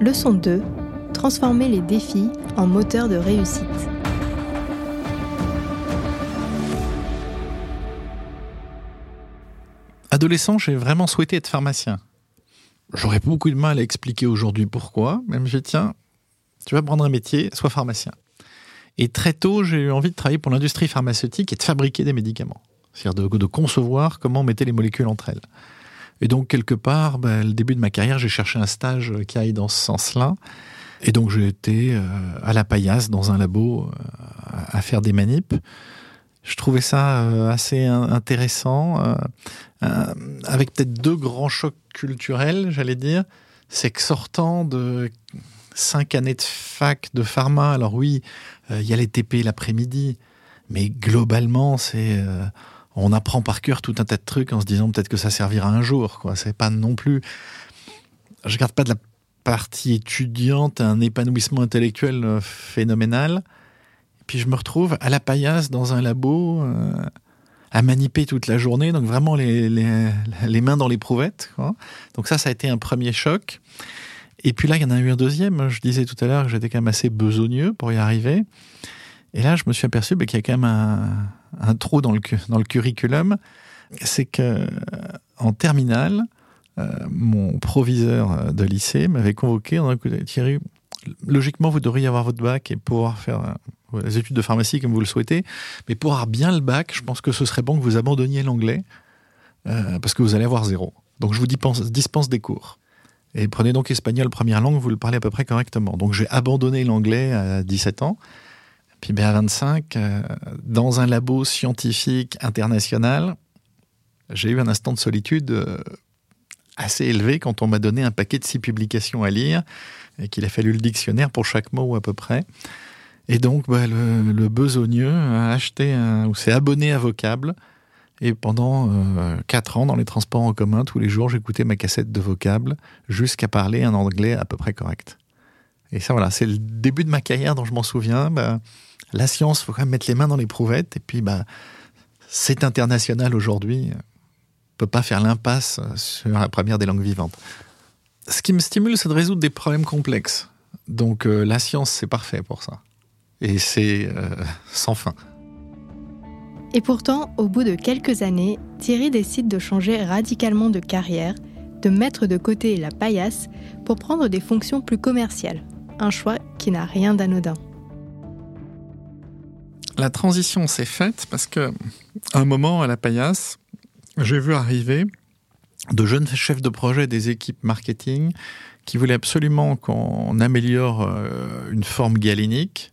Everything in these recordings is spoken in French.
Leçon 2. Transformer les défis en moteur de réussite. Adolescent, j'ai vraiment souhaité être pharmacien. J'aurais beaucoup de mal à expliquer aujourd'hui pourquoi, même je tiens, tu vas prendre un métier, sois pharmacien. Et très tôt, j'ai eu envie de travailler pour l'industrie pharmaceutique et de fabriquer des médicaments. C'est-à-dire de, concevoir comment on mettait les molécules entre elles. Et donc, quelque part, bah, le début de ma carrière, j'ai cherché un stage qui aille dans ce sens-là. Et donc, j'ai été euh, à la paillasse, dans un labo, euh, à faire des manips. Je trouvais ça euh, assez intéressant, avec peut-être deux grands chocs culturels, j'allais dire. C'est que sortant de cinq années de fac de pharma, alors oui, il y a les TP l'après-midi, mais globalement, c'est on apprend par cœur tout un tas de trucs en se disant peut-être que ça servira un jour. Quoi. C'est pas non plus. Je garde pas de la partie étudiante un épanouissement intellectuel euh, phénoménal. Et puis je me retrouve à la paillasse dans un labo euh, à maniper toute la journée, donc vraiment les, les, mains dans les prouvettes. Donc ça, ça a été un premier choc. Et puis là, il y en a eu un deuxième. Je disais tout à l'heure que j'étais quand même assez besogneux pour y arriver. Et là, je me suis aperçu bah, qu'il y a quand même un, trou dans le, dans le curriculum, c'est que en terminale, euh, mon proviseur de lycée m'avait convoqué en disant Thierry, logiquement, vous devriez avoir votre bac et pouvoir faire euh, les études de pharmacie comme vous le souhaitez, mais pour avoir bien le bac, je pense que ce serait bon que vous abandonniez l'anglais euh, parce que vous allez avoir zéro. Donc je vous dispense, dispense des cours. Et prenez donc espagnol première langue, vous le parlez à peu près correctement. Donc j'ai abandonné l'anglais à 17 ans. Puis BA25, euh, dans un labo scientifique international, j'ai eu un instant de solitude euh, assez élevé quand on m'a donné un paquet de six publications à lire et qu'il a fallu le dictionnaire pour chaque mot à peu près. Et donc, bah, le, besogneux a acheté ou s'est abonné à Vocable. Et pendant euh, quatre ans, dans les transports en commun, tous les jours, j'écoutais ma cassette de Vocable jusqu'à parler un anglais à peu près correct. Et ça, voilà, c'est le début de ma carrière dont je m'en souviens. Bah, la science, il faut quand même mettre les mains dans les prouvettes. Et puis, bah, c'est international aujourd'hui. On peut pas faire l'impasse sur la première des langues vivantes. Ce qui me stimule, c'est de résoudre des problèmes complexes. Donc, euh, la science, c'est parfait pour ça. Et c'est euh, sans fin. Et pourtant, au bout de quelques années, Thierry décide de changer radicalement de carrière, de mettre de côté la paillasse pour prendre des fonctions plus commerciales. Un choix qui n'a rien d'anodin la transition s'est faite parce que, un moment, à la paillasse, j'ai vu arriver de jeunes chefs de projet des équipes marketing qui voulaient absolument qu'on améliore euh, une forme galénique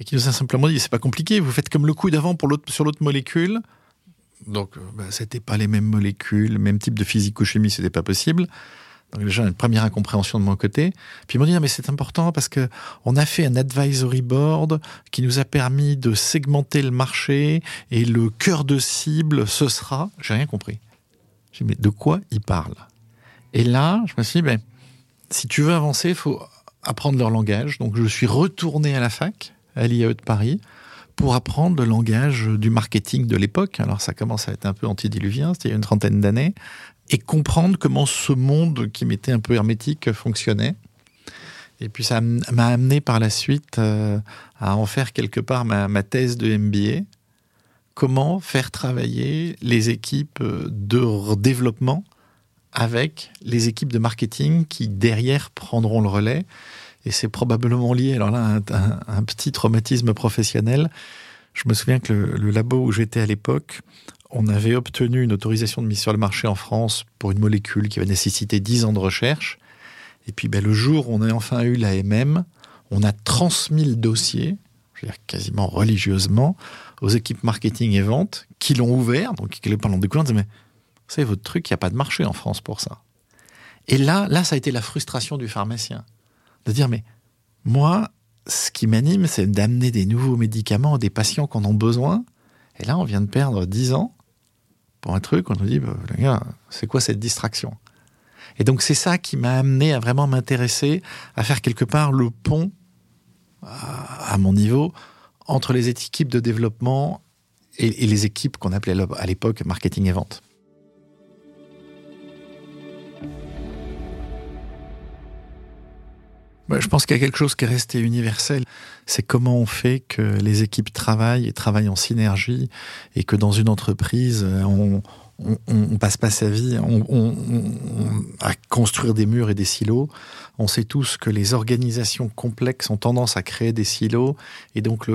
et qui nous a simplement dit c'est pas compliqué, vous faites comme le coup d'avant pour sur l'autre molécule. Donc, bah, c'était pas les mêmes molécules, le même type de physico-chimie, c'était pas possible. Donc déjà une première incompréhension de mon côté. Puis ils m'ont dit mais c'est important parce que on a fait un advisory board qui nous a permis de segmenter le marché et le cœur de cible ce sera. J'ai rien compris. J'ai mais de quoi ils parlent? Et là je me suis dit ben si tu veux avancer il faut apprendre leur langage. Donc je suis retourné à la fac à l'IAE de Paris pour apprendre le langage du marketing de l'époque. Alors ça commence à être un peu antédiluvien, c'était il y a une trentaine d'années, et comprendre comment ce monde qui m'était un peu hermétique fonctionnait. Et puis ça m'a amené par la suite euh, à en faire quelque part ma, thèse de MBA. Comment faire travailler les équipes de développement avec les équipes de marketing qui derrière prendront le relais. Et c'est probablement lié, alors là, à un, petit traumatisme professionnel. Je me souviens que le, le labo où j'étais à l'époque, on avait obtenu une autorisation de mise sur le marché en France pour une molécule qui va nécessiter 10 ans de recherche. Et puis ben, le jour où on a enfin eu l'AMM, on a transmis le dossier, je veux dire quasiment religieusement, aux équipes marketing et vente qui l'ont ouvert, donc qui l'ont découvert, mais c'est votre truc, il n'y a pas de marché en France pour ça. Et là, là, ça a été la frustration du pharmacien. De dire, mais moi, ce qui m'anime, c'est d'amener des nouveaux médicaments à des patients qui en ont besoin. Et là, on vient de perdre 10 ans pour un truc, on nous dit, bah, c'est quoi cette distraction? Et donc c'est ça qui m'a amené à vraiment m'intéresser, à faire quelque part le pont, à, mon niveau, entre les équipes de développement et, et les équipes qu'on appelait à l'époque marketing et vente. Je pense qu'il y a quelque chose qui est resté universel. C'est comment on fait que les équipes travaillent et travaillent en synergie et que dans une entreprise, on, on, passe pas sa vie à construire des murs et des silos. On sait tous que les organisations complexes ont tendance à créer des silos et donc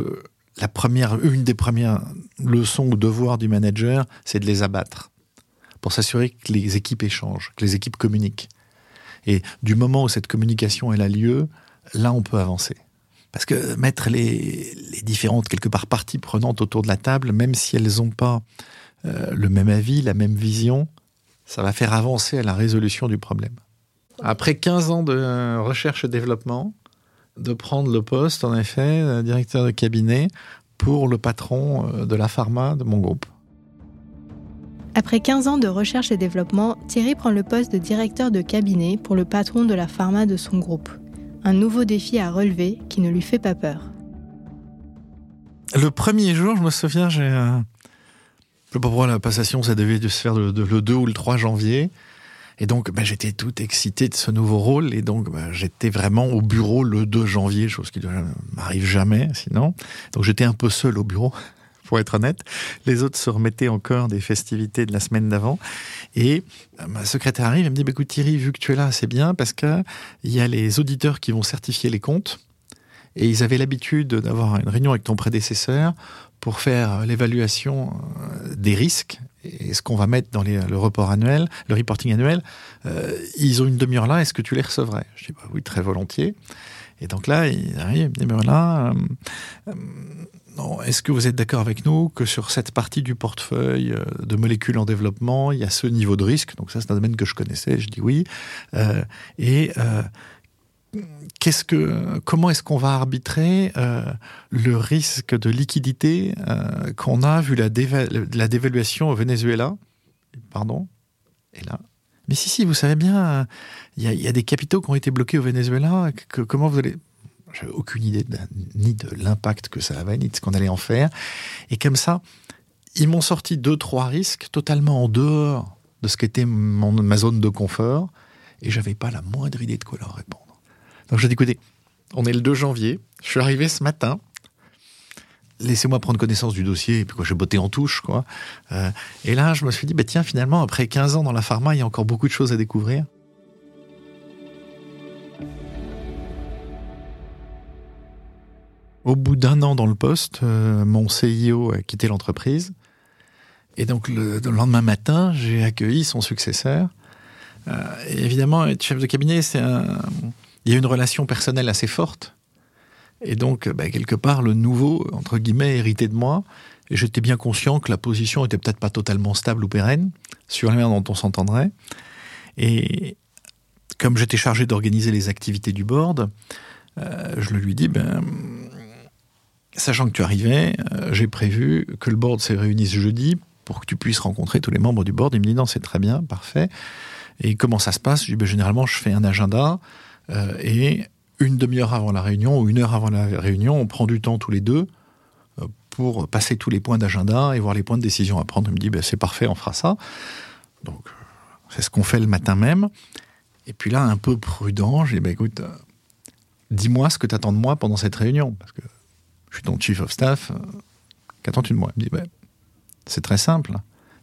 la première, une des premières leçons ou devoirs du manager, c'est de les abattre pour s'assurer que les équipes échangent, que les équipes communiquent. Et du moment où cette communication a lieu, là on peut avancer. Parce que mettre les, les différentes quelque part parties prenantes autour de la table, même si elles n'ont pas euh, le même avis, la même vision, ça va faire avancer à la résolution du problème. Après 15 ans de recherche et développement, de prendre le poste, en effet, directeur de cabinet pour le patron euh, de la pharma de mon groupe. Après 15 ans de recherche et développement, Thierry prend le poste de directeur de cabinet pour le patron de la pharma de son groupe. Un nouveau défi à relever qui ne lui fait pas peur. Le premier jour, je me souviens, j'ai euh, sais pas pourquoi la passation, ça devait se faire le, 2 ou le 3 janvier. Et donc, bah, j'étais tout excité de ce nouveau rôle. Et donc, bah, j'étais vraiment au bureau le 2 janvier, chose qui ne m'arrive jamais sinon. Donc, j'étais un peu seul au bureau, pour être honnête. Les autres se remettaient encore des festivités de la semaine d'avant. Et euh, ma secrétaire arrive et me dit, bah, écoute Thierry, vu que tu es là, c'est bien parce qu'il y a les auditeurs qui vont certifier les comptes. Et ils avaient l'habitude d'avoir une réunion avec ton prédécesseur pour faire l'évaluation euh, des risques et ce qu'on va mettre dans le report annuel, le reporting annuel. Euh, ils ont une demi-heure là, est-ce que tu les recevrais? Je dis bah oui, très volontiers. Et donc là, il arrive, il me dit, là, euh, est-ce que vous êtes d'accord avec nous que sur cette partie du portefeuille de molécules en développement, il y a ce niveau de risque? Donc ça, c'est un domaine que je connaissais. Je dis oui. et qu'est-ce que, comment est-ce qu'on va arbitrer euh, le risque de liquidité euh, qu'on a vu la, dévaluation au Venezuela? Pardon? Et là? Mais si, si, vous savez bien, il y, a des capitaux qui ont été bloqués au Venezuela. Comment vous allez J'avais aucune idée ni de l'impact que ça avait, ni de ce qu'on allait en faire. Et comme ça, ils m'ont sorti deux, trois risques totalement en dehors de ce qu'était ma zone de confort, et j'avais pas la moindre idée de quoi leur répondre. Donc j'ai dit, écoutez, on est le 2 janvier, je suis arrivé ce matin, laissez-moi prendre connaissance du dossier, et puis quoi, j'ai botté en touche, quoi. Euh, et là, je me suis dit, bah, tiens, finalement, après 15 ans dans la pharma, il y a encore beaucoup de choses à découvrir. Au bout d'un an dans le poste, euh, mon CIO a quitté l'entreprise. Et donc, le, lendemain matin, j'ai accueilli son successeur. Euh, et évidemment, être chef de cabinet, c'est un, il y a une relation personnelle assez forte. Et donc, bah, quelque part, le nouveau, entre guillemets, hérité de moi. Et j'étais bien conscient que la position était peut-être pas totalement stable ou pérenne, sur la manière dont on s'entendrait. Et comme j'étais chargé d'organiser les activités du board, euh, je lui dis, ben, sachant que tu arrivais, euh, j'ai prévu que le board se réunisse jeudi pour que tu puisses rencontrer tous les membres du board. Il me dit, non, c'est très bien, parfait. Et comment ça se passe? Je dis, ben, généralement, je fais un agenda euh, et une demi-heure avant la réunion ou une heure avant la réunion, on prend du temps tous les deux euh, pour passer tous les points d'agenda et voir les points de décision à prendre. Il me dit, ben, c'est parfait, on fera ça. Donc, c'est ce qu'on fait le matin même. Et puis là, un peu prudent, j'ai dit, ben, écoute, dis-moi ce que tu attends de moi pendant cette réunion. Parce que je suis ton chief of staff. Qu'attends-tu de moi? Il me dit, ben, c'est très simple.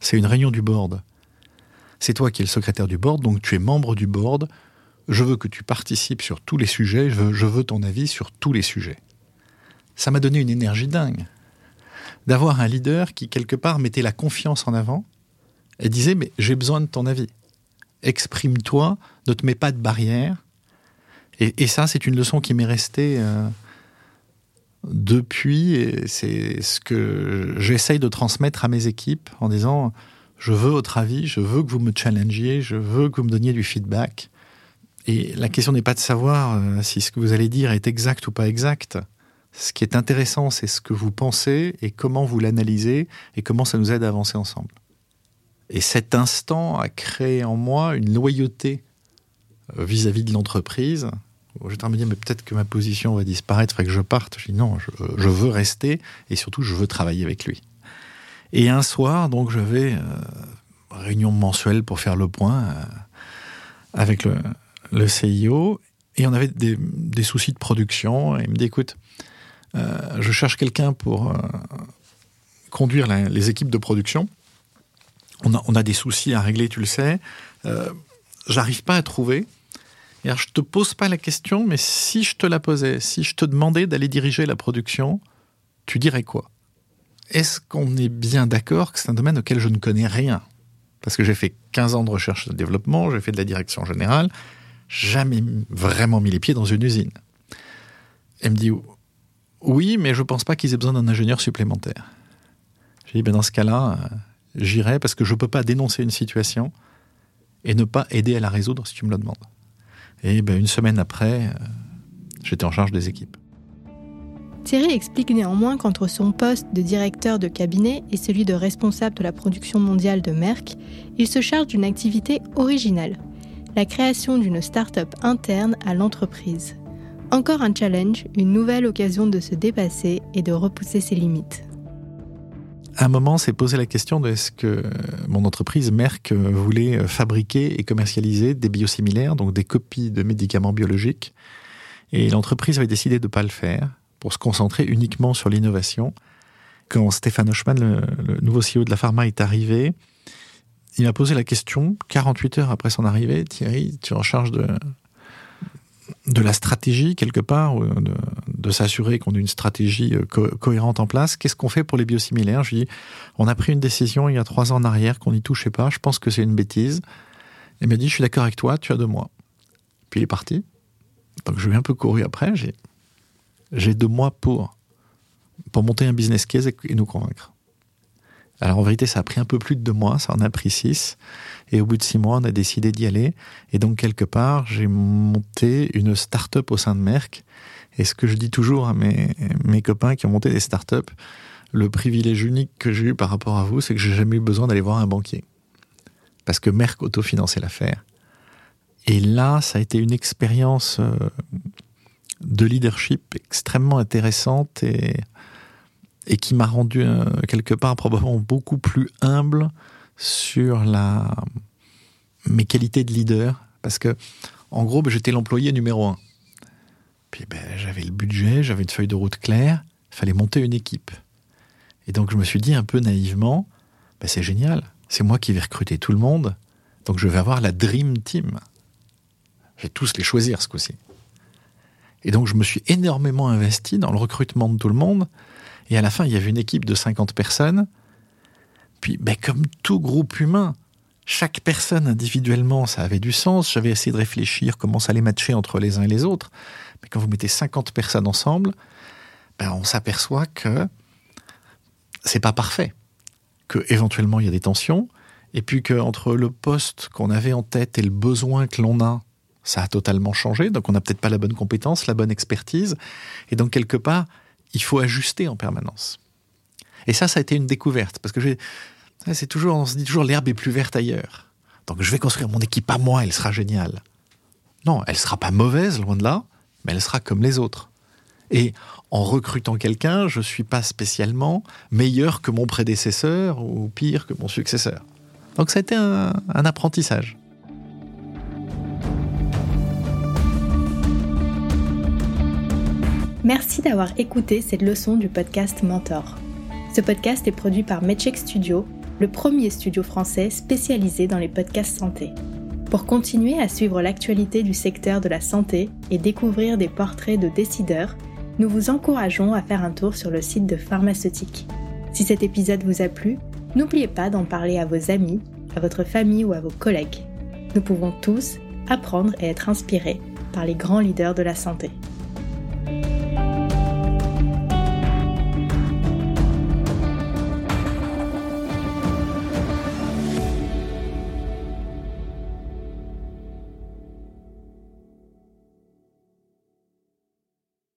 C'est une réunion du board. C'est toi qui es le secrétaire du board, donc tu es membre du board je veux que tu participes sur tous les sujets, je veux, ton avis sur tous les sujets. Ça m'a donné une énergie dingue d'avoir un leader qui, quelque part, mettait la confiance en avant et disait, mais j'ai besoin de ton avis. Exprime-toi, ne te mets pas de barrière. Et, ça, c'est une leçon qui m'est restée euh, depuis, c'est ce que j'essaye de transmettre à mes équipes en disant, je veux votre avis, je veux que vous me challengiez, je veux que vous me donniez du feedback. Et la question n'est pas de savoir euh, si ce que vous allez dire est exact ou pas exact. Ce qui est intéressant, c'est ce que vous pensez et comment vous l'analysez et comment ça nous aide à avancer ensemble. Et cet instant a créé en moi une loyauté euh, vis-à-vis de l'entreprise. J'étais en me mais peut-être que ma position va disparaître, il que je parte. Je dis non, je, veux rester et surtout, je veux travailler avec lui. Et un soir, donc, j'avais euh, réunion mensuelle pour faire le point avec le, CIO. Et on avait des, soucis de production. Et il me dit, écoute, euh, je cherche quelqu'un pour euh, conduire les équipes de production. On a, on a, des soucis à régler, tu le sais. Euh, J'arrive pas à trouver. Alors, je te pose pas la question, mais si je te la posais, si je te demandais d'aller diriger la production, tu dirais quoi? Est-ce qu'on est bien d'accord que c'est un domaine auquel je ne connais rien? Parce que j'ai fait 15 ans de recherche et de développement, j'ai fait de la direction générale, jamais vraiment mis les pieds dans une usine. Elle me dit oui, mais je pense pas qu'ils aient besoin d'un ingénieur supplémentaire. J'ai dit ben dans ce cas-là, euh, j'irai parce que je peux pas dénoncer une situation et ne pas aider à la résoudre si tu me le demandes. Et ben, une semaine après, euh, j'étais en charge des équipes. Thierry explique néanmoins qu'entre son poste de directeur de cabinet et celui de responsable de la production mondiale de Merck, il se charge d'une activité originale, la création d'une start-up interne à l'entreprise. Encore un challenge, une nouvelle occasion de se dépasser et de repousser ses limites. À un moment, s'est posé la question de est-ce que mon entreprise Merck voulait fabriquer et commercialiser des biosimilaires, donc des copies de médicaments biologiques. Et l'entreprise avait décidé de ne pas le faire pour se concentrer uniquement sur l'innovation. Quand Stéphane Hochmann, le, nouveau CEO de la pharma, est arrivé, il m'a posé la question, 48 heures après son arrivée, Thierry, tu es en charge de, de la stratégie quelque part, s'assurer qu'on a une stratégie euh, cohérente en place. Qu'est-ce qu'on fait pour les biosimilaires? Je dis, on a pris une décision il y a trois ans en arrière qu'on n'y touchait pas. Je pense que c'est une bêtise. Il m'a dit, je suis d'accord avec toi, tu as deux mois. Puis il est parti. Donc je lui ai un peu couru après. J'ai, deux mois pour, pour monter un business case et nous convaincre. Alors en vérité, ça a pris un peu plus de deux mois, ça en a pris six. Et au bout de six mois, on a décidé d'y aller. Et donc quelque part, j'ai monté une start-up au sein de Merck. Et ce que je dis toujours à mes, copains qui ont monté des start-up, le privilège unique que j'ai eu par rapport à vous, c'est que j'ai jamais eu besoin d'aller voir un banquier. Parce que Merck autofinançait l'affaire. Et là, ça a été une expérience euh, de leadership extrêmement intéressante et et qui m'a rendu euh, quelque part probablement beaucoup plus humble sur mes qualités de leader. Parce que en gros ben, j'étais l'employé numéro un. Puis ben, j'avais le budget j'avais une feuille de route claire fallait monter une équipe. Et donc je me suis dit un peu naïvement ben, c'est génial. C'est moi qui vais recruter tout le monde. Donc je vais avoir la dream team. Je vais tous les choisir ce coup-ci. Et donc je me suis énormément investi dans le recrutement de tout le monde et à la fin, il y avait une équipe de 50 personnes. Puis, ben, comme tout groupe humain, chaque personne individuellement, ça avait du sens. J'avais essayé de réfléchir comment ça allait matcher entre les uns et les autres. Mais quand vous mettez 50 personnes ensemble, ben, on s'aperçoit que c'est pas parfait. Que éventuellement il y a des tensions. Et puis qu'entre le poste qu'on avait en tête et le besoin que l'on a, ça a totalement changé. Donc on n'a peut-être pas la bonne compétence, la bonne expertise. Et donc quelque part, il faut ajuster en permanence. Et ça, ça a été une découverte, parce que c'est toujours, on se dit toujours l'herbe est plus verte ailleurs. Donc je vais construire mon équipe à moi, elle sera géniale. Non, elle sera pas mauvaise, loin de là, mais elle sera comme les autres. Et en recrutant quelqu'un, je suis pas spécialement meilleur que mon prédécesseur ou pire que mon successeur. Donc ça a été un apprentissage. Merci d'avoir écouté cette leçon du podcast Mentor. Ce podcast est produit par Medcheck Studio, le premier studio français spécialisé dans les podcasts santé. Pour continuer à suivre l'actualité du secteur de la santé et découvrir des portraits de décideurs, nous vous encourageons à faire un tour sur le site de Pharmaceutique. Si cet épisode vous a plu, n'oubliez pas d'en parler à vos amis, à votre famille ou à vos collègues. Nous pouvons tous apprendre et être inspirés par les grands leaders de la santé.